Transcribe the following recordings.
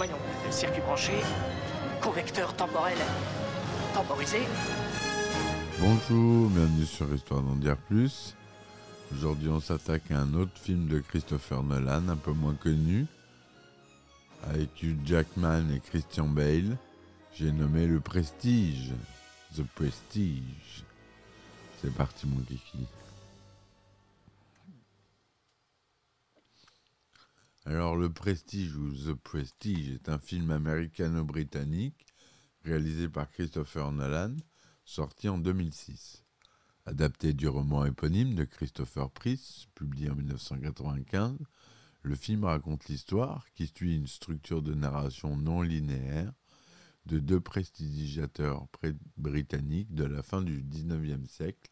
Voyons, circuit branché, convecteur temporel temporisé. Bonjour, bienvenue sur Histoire d'en dire plus. Aujourd'hui, on s'attaque à un autre film de Christopher Nolan, un peu moins connu, avec Hugh Jackman et Christian Bale. J'ai nommé Le Prestige. The Prestige. C'est parti, mon kiki. Alors, Le Prestige ou The Prestige est un film américano-britannique réalisé par Christopher Nolan, sorti en 2006. Adapté du roman éponyme de Christopher Priest, publié en 1995, le film raconte l'histoire, qui suit une structure de narration non linéaire, de deux prestigiateurs britanniques de la fin du XIXe siècle,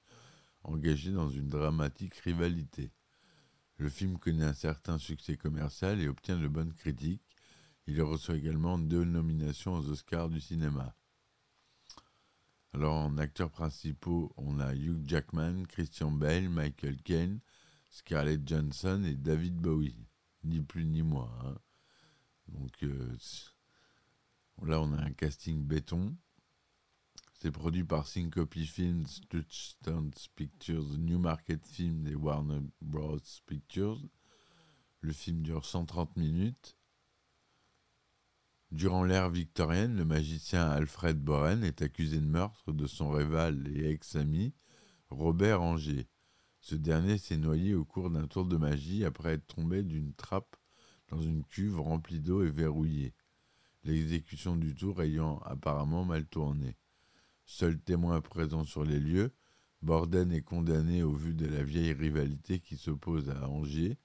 engagés dans une dramatique rivalité. Le film connaît un certain succès commercial et obtient de bonnes critiques. Il reçoit également deux nominations aux Oscars du cinéma. Alors en acteurs principaux, on a Hugh Jackman, Christian Bale, Michael Caine, Scarlett Johansson et David Bowie. Ni plus ni moins. hein. Donc euh, là, on a un casting béton. C'est produit par Syncope Films, Touchstones Pictures, Newmarket Films et Warner Bros. Pictures. Le film dure 130 minutes. Durant l'ère victorienne, le magicien Alfred Boren est accusé de meurtre de son rival et ex-ami Robert Anger. Ce dernier s'est noyé au cours d'un tour de magie après être tombé d'une trappe dans une cuve remplie d'eau et verrouillée, l'exécution du tour ayant apparemment mal tourné. Seul témoin présent sur les lieux, Borden est condamné au vu de la vieille rivalité qui s'oppose à Angers.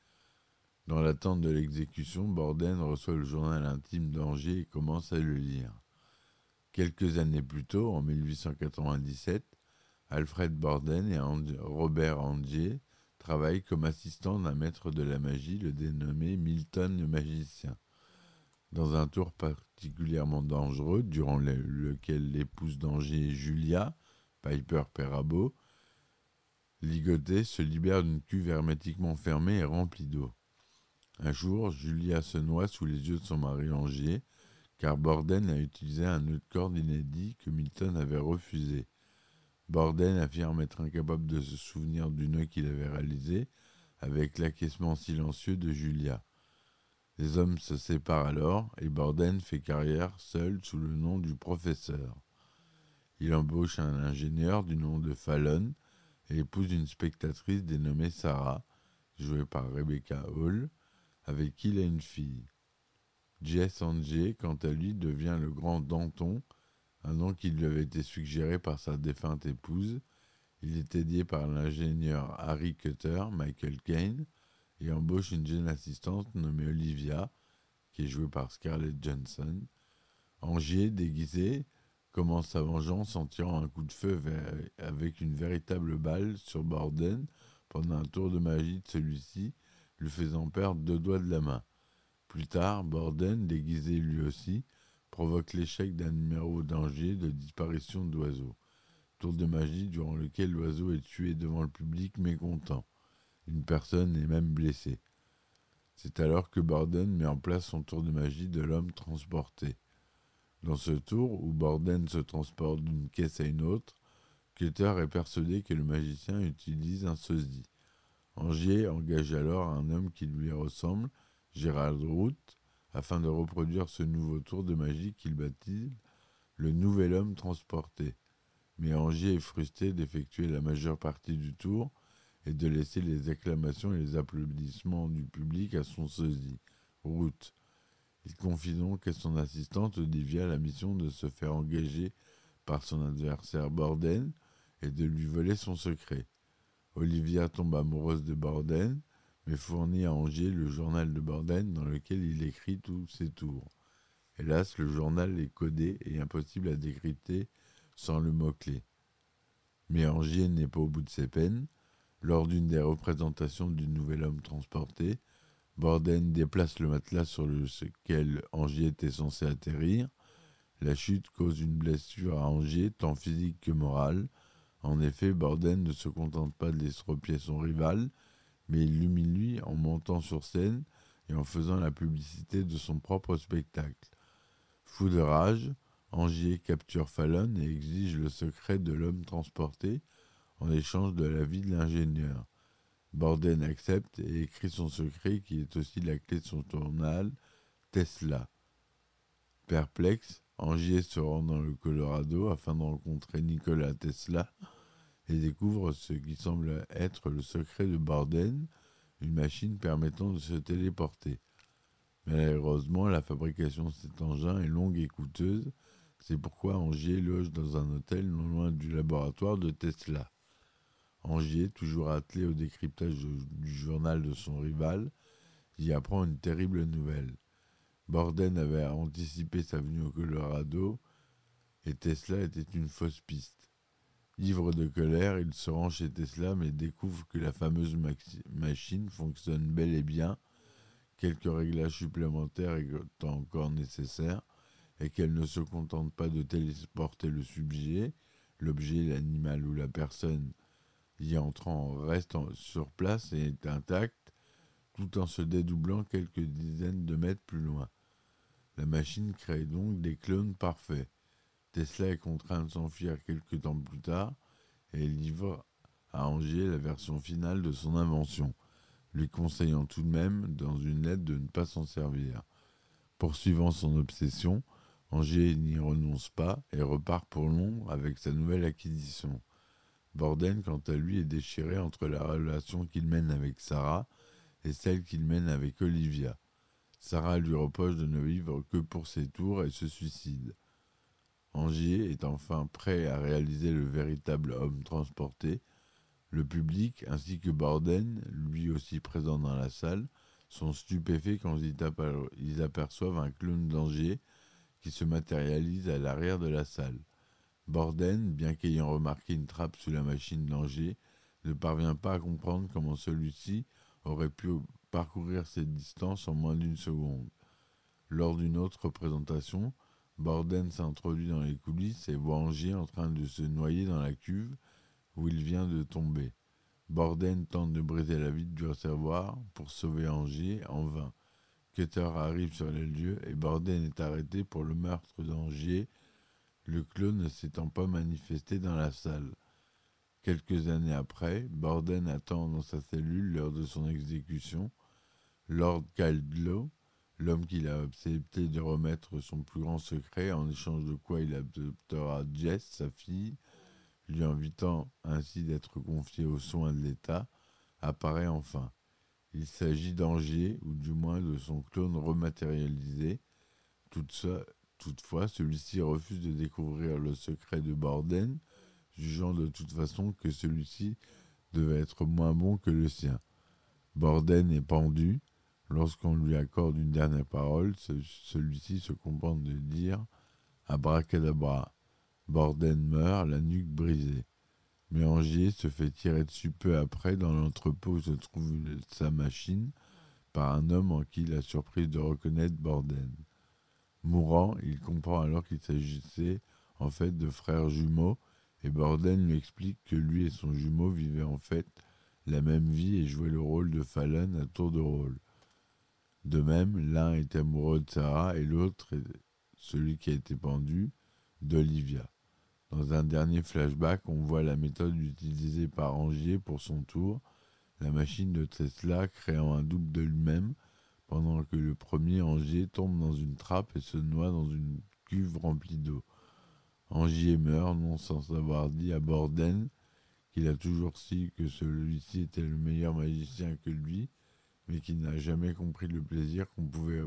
Dans l'attente de l'exécution, Borden reçoit le journal intime d'Angers et commence à le lire. Quelques années plus tôt, en 1897, Alfred Borden et Robert Angier travaillent comme assistants d'un maître de la magie, le dénommé Milton le magicien. Dans un tour particulièrement dangereux, durant le- lequel l'épouse d'Angers, Julia, Piper Perabo, ligotée, se libère d'une cuve hermétiquement fermée et remplie d'eau. Un jour, Julia se noie sous les yeux de son mari Angier, car Borden a utilisé un nœud de corde inédit que Milton avait refusé. Borden affirme être incapable de se souvenir du nœud qu'il avait réalisé, avec l'acquiescement silencieux de Julia. Les hommes se séparent alors et Borden fait carrière seul sous le nom du professeur. Il embauche un ingénieur du nom de Fallon et épouse une spectatrice dénommée Sarah, jouée par Rebecca Hall, avec qui il a une fille. Jess Anger, quant à lui, devient le grand Danton, un nom qui lui avait été suggéré par sa défunte épouse. Il est aidé par l'ingénieur Harry Cutter, Michael Caine, et embauche une jeune assistante nommée Olivia, qui est jouée par Scarlett Johansson. Angier, déguisé, commence sa vengeance en tirant un coup de feu avec une véritable balle sur Borden pendant un tour de magie de celui-ci, lui faisant perdre deux doigts de la main. Plus tard, Borden, déguisé lui aussi, provoque l'échec d'un numéro d'Angers de disparition d'oiseaux. Tour de magie durant lequel l'oiseau est tué devant le public mécontent. Une personne est même blessée. C'est alors que Borden met en place son tour de magie de l'homme transporté. Dans ce tour, où Borden se transporte d'une caisse à une autre, Cutter est persuadé que le magicien utilise un sosie. Angier engage alors un homme qui lui ressemble, Gérald Root, afin de reproduire ce nouveau tour de magie qu'il baptise le nouvel homme transporté. Mais Angier est frustré d'effectuer la majeure partie du tour et de laisser les acclamations et les applaudissements du public à son sosie, Root. Il confie donc à son assistante Olivia la mission de se faire engager par son adversaire Borden et de lui voler son secret. Olivia tombe amoureuse de Borden, mais fournit à Angier le journal de Borden dans lequel il écrit tous ses tours. Hélas, le journal est codé et impossible à décrypter sans le mot-clé. Mais Angier n'est pas au bout de ses peines. Lors d'une des représentations du nouvel homme transporté, Borden déplace le matelas sur lequel Angier était censé atterrir. La chute cause une blessure à Angier, tant physique que morale. En effet, Borden ne se contente pas de l'estropier son rival, mais il l'humilie en montant sur scène et en faisant la publicité de son propre spectacle. Fou de rage, Angier capture Fallon et exige le secret de l'homme transporté en échange de la vie de l'ingénieur. Borden accepte et écrit son secret qui est aussi la clé de son journal, Tesla. Perplexe, Angier se rend dans le Colorado afin de rencontrer Nikola Tesla et découvre ce qui semble être le secret de Borden, une machine permettant de se téléporter. Malheureusement, la fabrication de cet engin est longue et coûteuse, c'est pourquoi Angier loge dans un hôtel non loin du laboratoire de Tesla. Angier, toujours attelé au décryptage du journal de son rival, y apprend une terrible nouvelle. Borden avait anticipé sa venue au Colorado et Tesla était une fausse piste. Ivre de colère, il se rend chez Tesla mais découvre que la fameuse machine fonctionne bel et bien, quelques réglages supplémentaires étant encore nécessaires, et qu'elle ne se contente pas de téléporter le sujet, l'objet, l'animal ou la personne y entrant reste sur place et est intact, tout en se dédoublant quelques dizaines de mètres plus loin. La machine crée donc des clones parfaits. Tesla est contraint de s'enfuir quelques temps plus tard et livre à Angers la version finale de son invention, lui conseillant tout de même dans une lettre de ne pas s'en servir. Poursuivant son obsession, Angers n'y renonce pas et repart pour Londres avec sa nouvelle acquisition. Borden, quant à lui, est déchiré entre la relation qu'il mène avec Sarah et celle qu'il mène avec Olivia. Sarah lui reproche de ne vivre que pour ses tours et se suicide. Angier est enfin prêt à réaliser le véritable homme transporté. Le public, ainsi que Borden, lui aussi présent dans la salle, sont stupéfaits quand ils aperçoivent un clown d'Angier qui se matérialise à l'arrière de la salle. Borden, bien qu'ayant remarqué une trappe sous la machine d'Angers, ne parvient pas à comprendre comment celui-ci aurait pu parcourir cette distance en moins d'une seconde. Lors d'une autre représentation, Borden s'introduit dans les coulisses et voit Angier en train de se noyer dans la cuve où il vient de tomber. Borden tente de briser la vitre du réservoir pour sauver Angier en vain. Cutter arrive sur les lieux et Borden est arrêté pour le meurtre d'Angier le clone ne s'étant pas manifesté dans la salle. Quelques années après, Borden attend dans sa cellule lors de son exécution. Lord Caldlow, l'homme qu'il a accepté de remettre son plus grand secret, en échange de quoi il adoptera Jess, sa fille, lui invitant ainsi d'être confié aux soins de l'État, apparaît enfin. Il s'agit d'Angers, ou du moins de son clone rematérialisé. Tout ça, Toutefois, celui-ci refuse de découvrir le secret de Borden, jugeant de toute façon que celui-ci devait être moins bon que le sien. Borden est pendu. Lorsqu'on lui accorde une dernière parole, celui-ci se contente de dire Abracadabra. Borden meurt, la nuque brisée. Mais Angier se fait tirer dessus peu après dans l'entrepôt où se trouve sa machine par un homme en qui il a surprise de reconnaître Borden. Mourant, il comprend alors qu'il s'agissait en fait de frères jumeaux et Borden lui explique que lui et son jumeau vivaient en fait la même vie et jouaient le rôle de Fallon à tour de rôle. De même, l'un est amoureux de Sarah et l'autre, celui qui a été pendu, d'Olivia. Dans un dernier flashback, on voit la méthode utilisée par Angier pour son tour, la machine de Tesla créant un double de lui-même pendant que le premier Angier tombe dans une trappe et se noie dans une cuve remplie d'eau. Angier meurt, non sans avoir dit à Borden qu'il a toujours su que celui-ci était le meilleur magicien que lui, mais qu'il n'a jamais compris le plaisir qu'on pouvait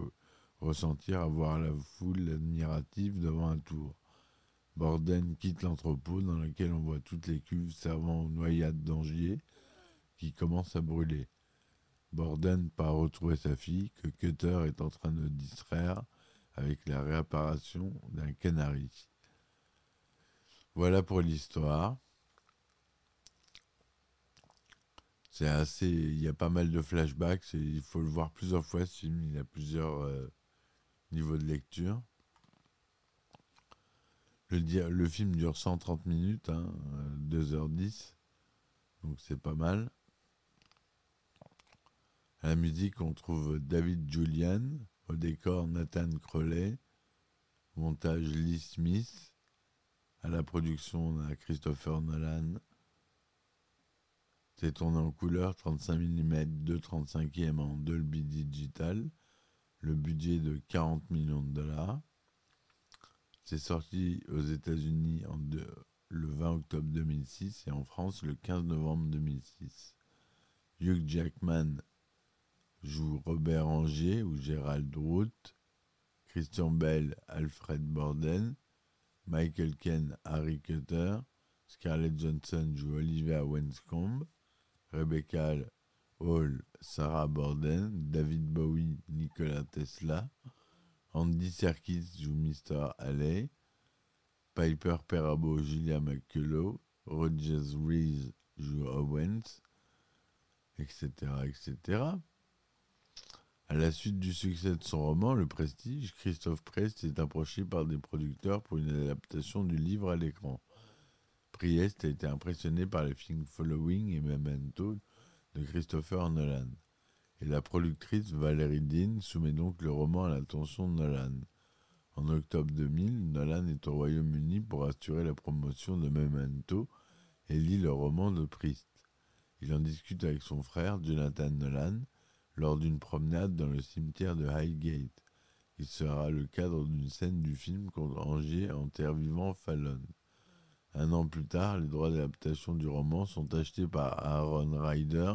ressentir à voir la foule admirative devant un tour. Borden quitte l'entrepôt dans lequel on voit toutes les cuves servant aux noyades d'Angier, qui commence à brûler. Borden part retrouver sa fille que Cutter est en train de distraire avec la réapparition d'un canari. Voilà pour l'histoire. C'est assez. Il y a pas mal de flashbacks. il faut le voir plusieurs fois ce film. Il a plusieurs euh, niveaux de lecture. Le, film dure 130 minutes, 2h10. Euh, Donc c'est pas mal. À la musique, on trouve David Julian. Au décor, Nathan Crowley. Montage, Lee Smith. À la production, on a Christopher Nolan. C'est tourné en couleur 35 mm 2,35e en Dolby Digital. Le budget de 40 millions de dollars. C'est sorti aux États-Unis le 20 octobre 2006 et en France le 15 novembre 2006. Hugh Jackman joue Robert Angier ou Gérald Root, Christian Bell, Alfred Borden, Michael Ken, Harry Cutter, Scarlett Johnson joue Olivia Wenscombe, Rebecca Hall, Sarah Borden, David Bowie, Nikola Tesla, Andy Serkis joue Mr. Alley, Piper Perabo, Julia McCullough, Rogers Reese joue Owens, etc., etc. À la suite du succès de son roman Le Prestige, Christophe Priest est approché par des producteurs pour une adaptation du livre à l'écran. Priest a été impressionné par les films Following et Memento de Christopher Nolan. Et la productrice Valérie Dean soumet donc le roman à l'attention de Nolan. En octobre 2000, Nolan est au Royaume-Uni pour assurer la promotion de Memento et lit le roman de Priest. Il en discute avec son frère Jonathan Nolan lors d'une promenade dans le cimetière de Highgate. Il sera le cadre d'une scène du film quand Angier enterre vivant Fallon. Un an plus tard, les droits d'adaptation du roman sont achetés par Aaron Ryder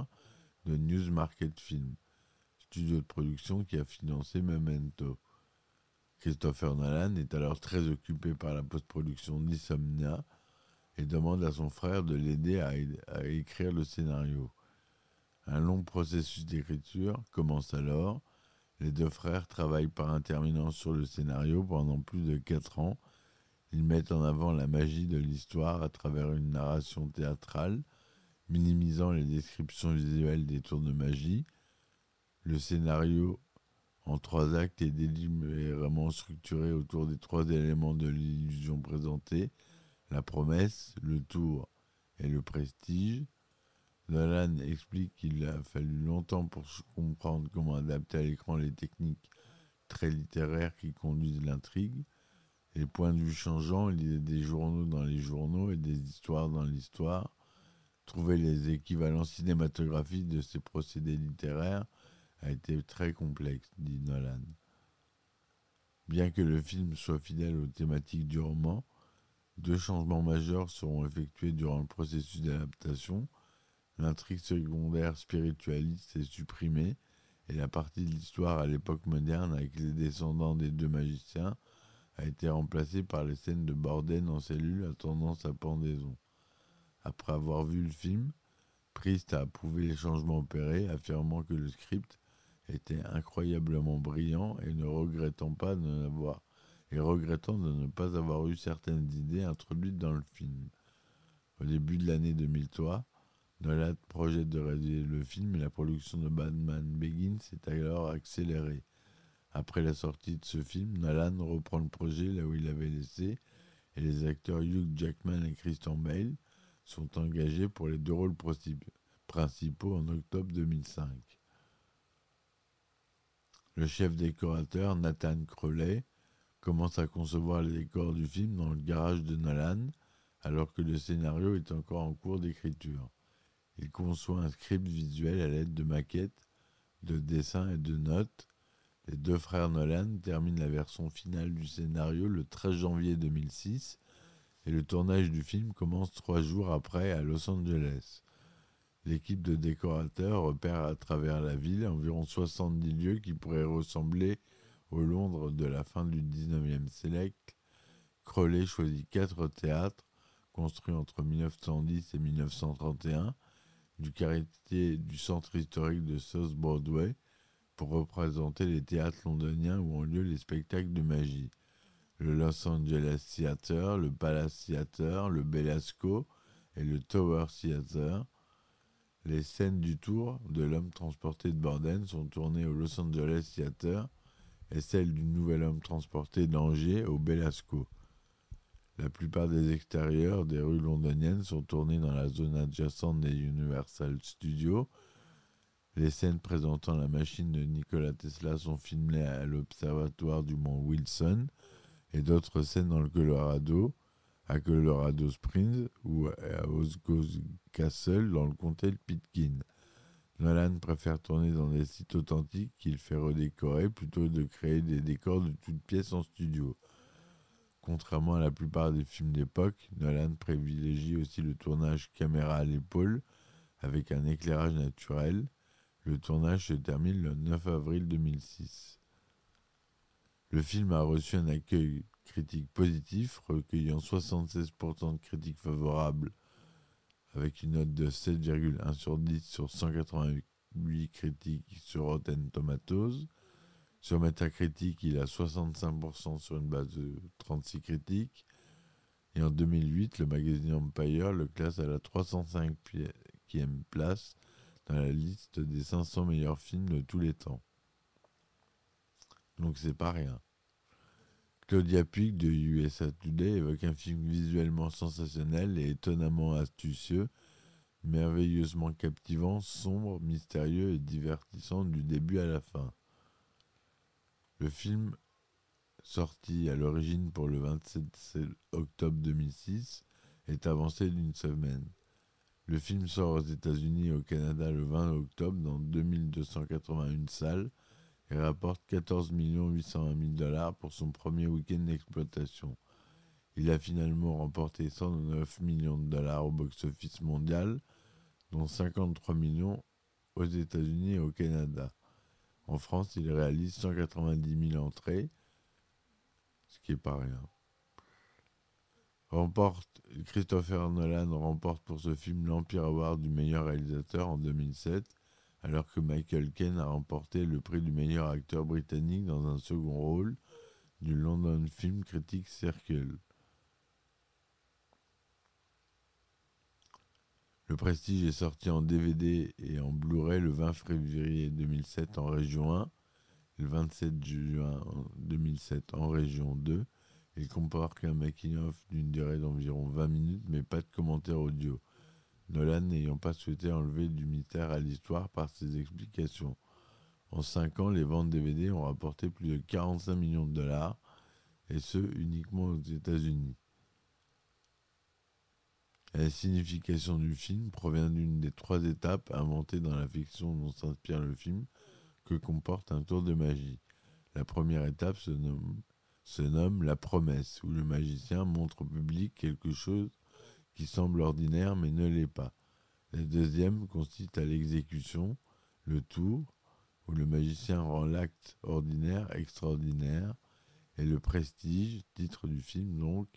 de Newsmarket Film, studio de production qui a financé Memento. Christopher Nolan est alors très occupé par la post-production d'Insomnia et demande à son frère de l'aider à écrire le scénario. Un long processus d'écriture commence alors. Les deux frères travaillent par intermittence sur le scénario pendant plus de quatre ans. Ils mettent en avant la magie de l'histoire à travers une narration théâtrale, minimisant les descriptions visuelles des tours de magie. Le scénario en trois actes est délibérément structuré autour des trois éléments de l'illusion présentée, la promesse, le tour et le prestige. Nolan explique qu'il a fallu longtemps pour comprendre comment adapter à l'écran les techniques très littéraires qui conduisent l'intrigue. Les points de vue changeants, il y a des journaux dans les journaux et des histoires dans l'histoire. Trouver les équivalents cinématographiques de ces procédés littéraires a été très complexe, dit Nolan. Bien que le film soit fidèle aux thématiques du roman, deux changements majeurs seront effectués durant le processus d'adaptation. L'intrigue secondaire spiritualiste est supprimée et la partie de l'histoire à l'époque moderne avec les descendants des deux magiciens a été remplacée par les scènes de Borden en cellule attendant sa pendaison. Après avoir vu le film, Priest a approuvé les changements opérés, affirmant que le script était incroyablement brillant et ne regrettant pas de et regrettant de ne pas avoir eu certaines idées introduites dans le film. Au début de l'année 2003, Nolan projette de réaliser le film et la production de Batman Begins s'est alors accélérée. Après la sortie de ce film, Nolan reprend le projet là où il l'avait laissé et les acteurs Hugh Jackman et Christian Bale sont engagés pour les deux rôles principaux en octobre 2005. Le chef décorateur, Nathan Crowley, commence à concevoir les décors du film dans le garage de Nolan, alors que le scénario est encore en cours d'écriture. Il conçoit un script visuel à l'aide de maquettes, de dessins et de notes. Les deux frères Nolan terminent la version finale du scénario le 13 janvier 2006 et le tournage du film commence trois jours après à Los Angeles. L'équipe de décorateurs repère à travers la ville environ 70 lieux qui pourraient ressembler au Londres de la fin du 19e siècle. Crowley choisit quatre théâtres construits entre 1910 et 1931 du quartier du centre historique de South Broadway pour représenter les théâtres londoniens où ont lieu les spectacles de magie. Le Los Angeles Theatre, le Palace Theatre, le Belasco et le Tower Theatre. Les scènes du tour de l'homme transporté de Borden sont tournées au Los Angeles Theatre et celles du nouvel homme transporté d'Angers au Belasco. La plupart des extérieurs des rues londoniennes sont tournés dans la zone adjacente des Universal Studios. Les scènes présentant la machine de Nikola Tesla sont filmées à l'observatoire du mont Wilson et d'autres scènes dans le Colorado, à Colorado Springs ou à Osgo Castle dans le comté de Pitkin. Nolan préfère tourner dans des sites authentiques qu'il fait redécorer plutôt que de créer des décors de toutes pièces en studio. Contrairement à la plupart des films d'époque, Nolan privilégie aussi le tournage caméra à l'épaule avec un éclairage naturel. Le tournage se termine le 9 avril 2006. Le film a reçu un accueil critique positif, recueillant 76% de critiques favorables avec une note de 7,1 sur 10 sur 188 critiques sur Rotten Tomatoes. Sur Metacritic, il a 65% sur une base de 36 critiques. Et en 2008, le magazine Empire le classe à la 305e place dans la liste des 500 meilleurs films de tous les temps. Donc c'est pas rien. Claudia Puig de USA Today évoque un film visuellement sensationnel et étonnamment astucieux, merveilleusement captivant, sombre, mystérieux et divertissant du début à la fin. Le film, sorti à l'origine pour le 27 octobre 2006, est avancé d'une semaine. Le film sort aux États-Unis et au Canada le 20 octobre dans 2281 salles et rapporte 14 820 000 dollars pour son premier week-end d'exploitation. Il a finalement remporté 109 millions de dollars au box-office mondial, dont 53 millions aux États-Unis et au Canada. En France, il réalise 190 000 entrées, ce qui est pas rien. Christopher Nolan remporte pour ce film l'Empire Award du meilleur réalisateur en 2007, alors que Michael Caine a remporté le prix du meilleur acteur britannique dans un second rôle du London Film Critics Circle. Le Prestige est sorti en DVD et en Blu-ray le 20 février 2007 en région 1, le 27 juin 2007 en région 2. Il comporte un making-of d'une durée d'environ 20 minutes, mais pas de commentaires audio. Nolan n'ayant pas souhaité enlever du mystère à l'histoire par ses explications. En 5 ans, les ventes DVD ont rapporté plus de 45 millions de dollars, et ce uniquement aux États-Unis. La signification du film provient d'une des trois étapes inventées dans la fiction dont s'inspire le film que comporte un tour de magie. La première étape se nomme, la promesse, où le magicien montre au public quelque chose qui semble ordinaire mais ne l'est pas. La deuxième consiste à l'exécution, le tour, où le magicien rend l'acte ordinaire extraordinaire, et le prestige, titre du film donc,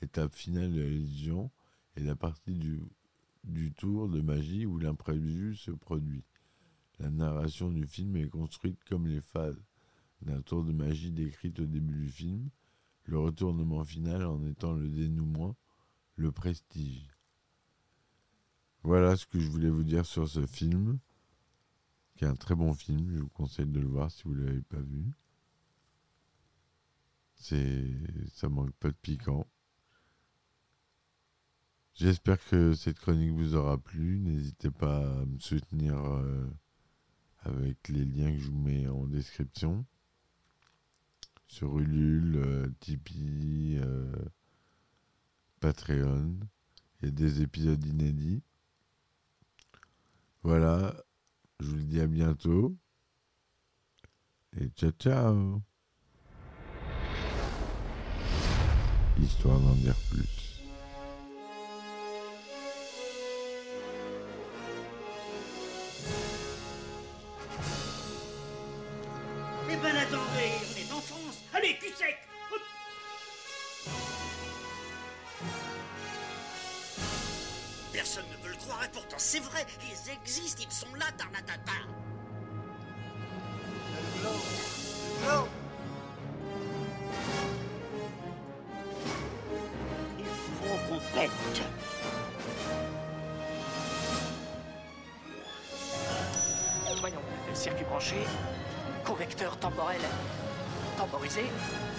étape finale de la légion, et la partie du, tour de magie où l'imprévu se produit. La narration du film est construite comme les phases d'un tour de magie décrite au début du film, le retournement final en étant le dénouement, le prestige. Voilà ce que je voulais vous dire sur ce film, qui est un très bon film, je vous conseille de le voir si vous ne l'avez pas vu. Ça manque pas de piquant. J'espère que cette chronique vous aura plu. N'hésitez pas à me soutenir euh, avec les liens que je vous mets en description. Sur Ulule, euh, Tipeee, euh, Patreon. Il y a des épisodes inédits. Voilà. Je vous dis à bientôt. Et ciao ciao. Histoire d'en dire plus. Personne ne veut le croire et pourtant c'est vrai, ils existent, ils sont là, Tarnatata. Voyons, circuit